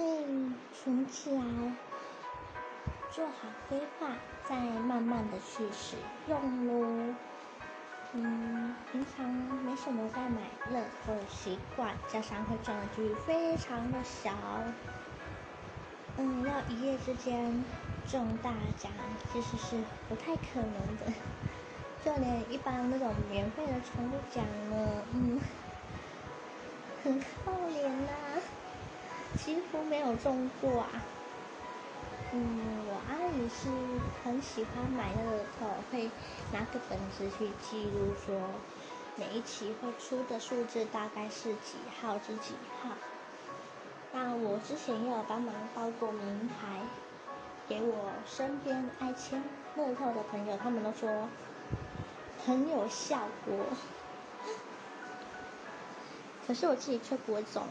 会存起来，做好规划，再慢慢的去使用喽。嗯，平常没什么在买乐透的习惯，加上会中的几率非常的小，嗯，要一夜之间中大奖其实是不太可能的。就连一般那种免费的抽奖呢，嗯，很可怜呐，几乎没有中过啊。嗯，我阿姨是很喜欢买那个透，会拿个本子去记录，说每一期会出的数字大概是几号是几号。那我之前也有帮忙报过名牌，给我身边爱签乐透的朋友，他们都说很有效果。可是我自己却不会中，